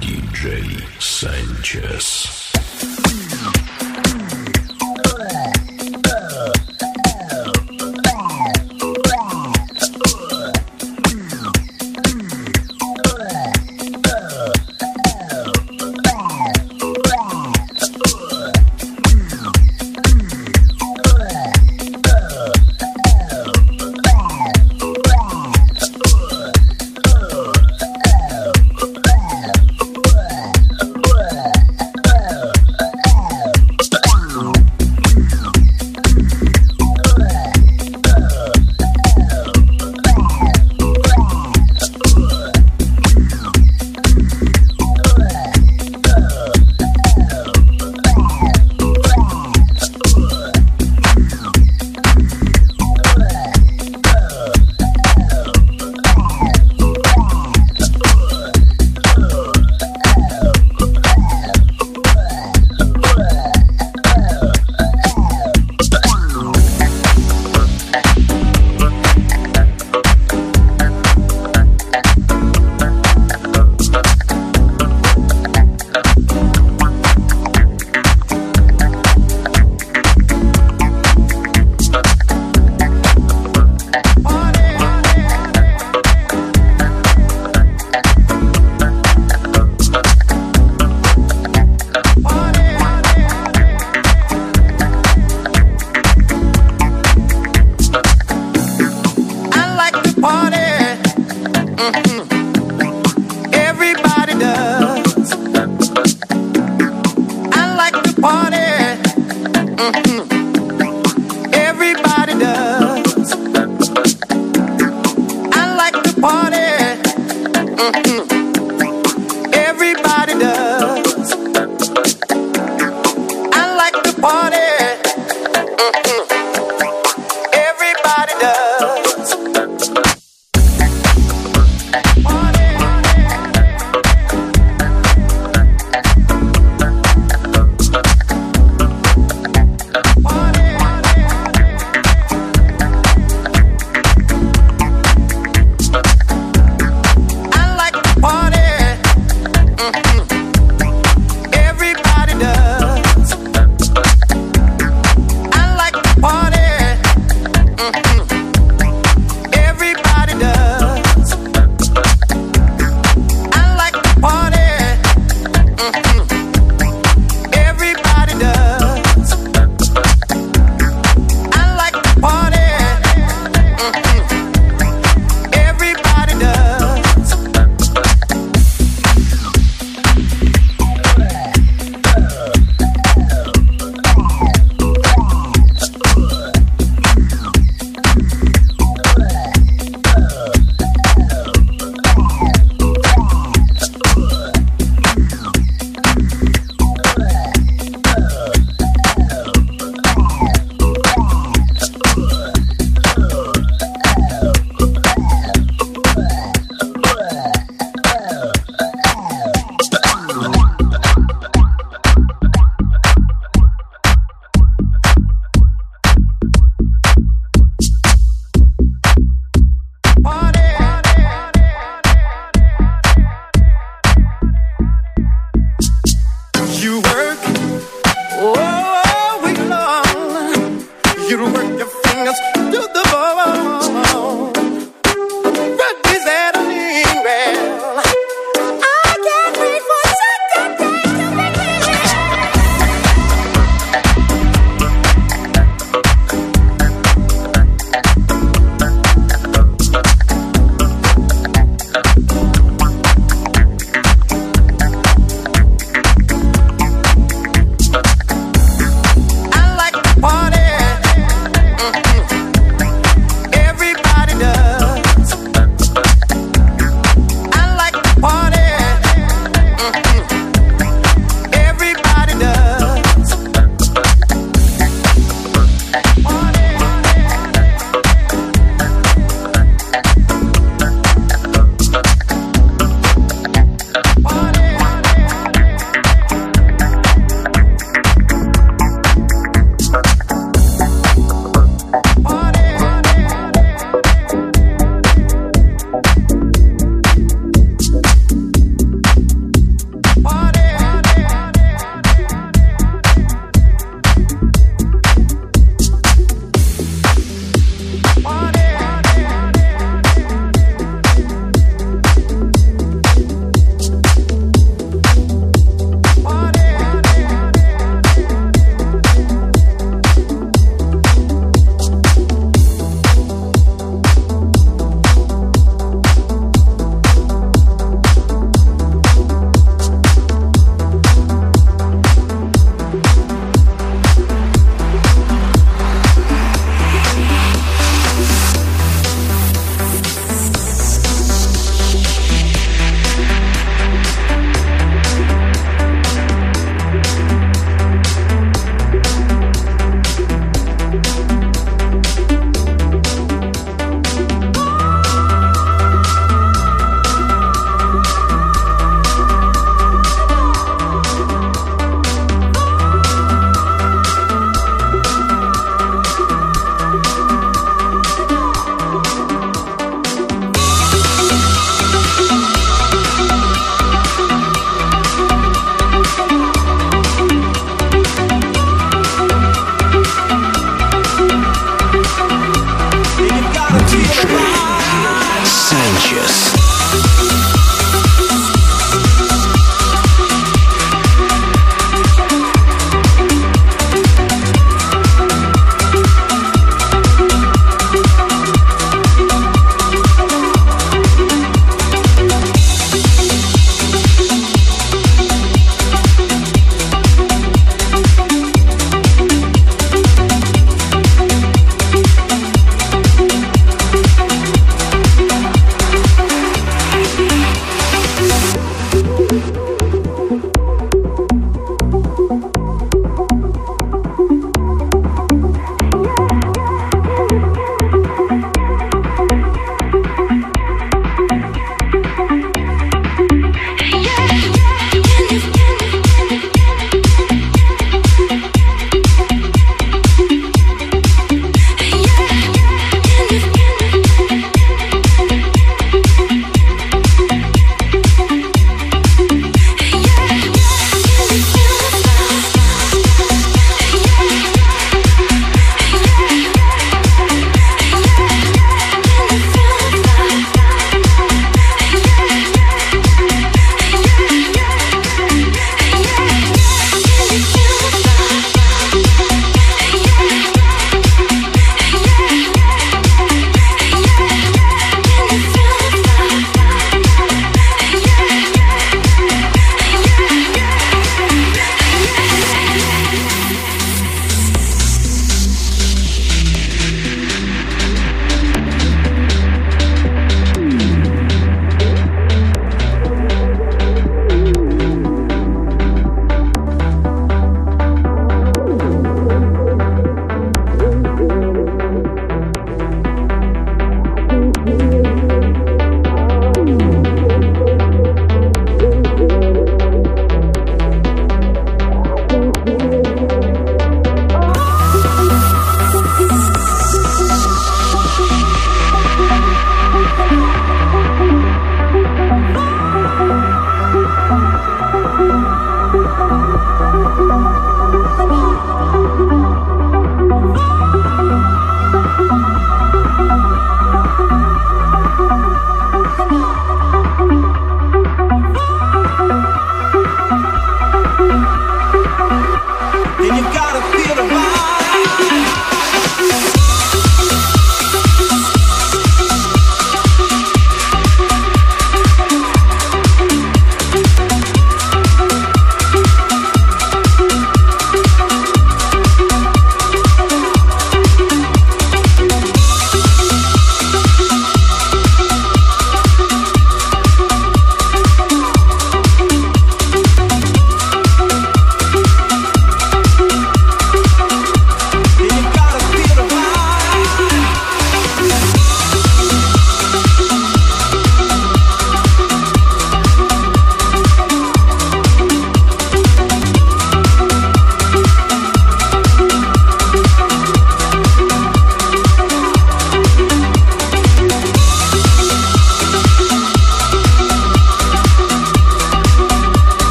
DJ Sánchez.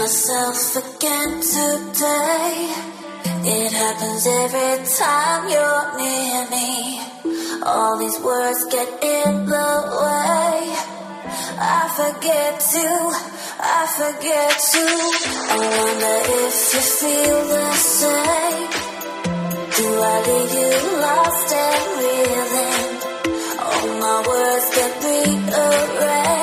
myself again today. It happens every time you're near me. All these words get in the way. I forget to, I forget to. I wonder if you feel the same. Do I leave you lost and reeling? All my words get rearranged.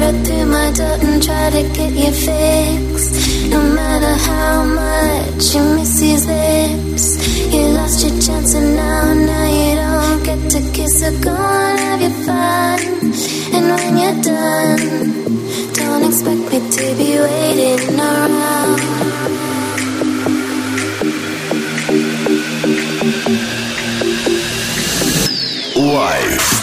right through my door and try to get you fixed. No matter how much you miss these lips, you lost your chance and now, now you don't get to kiss. So go and have your fun, and when you're done, don't expect me to be waiting around. life.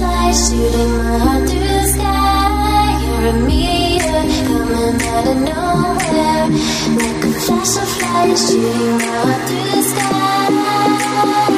shooting. You're a meteor coming out of nowhere, like a flash of light shooting my heart through the sky.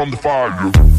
From the fire.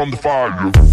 From the fire.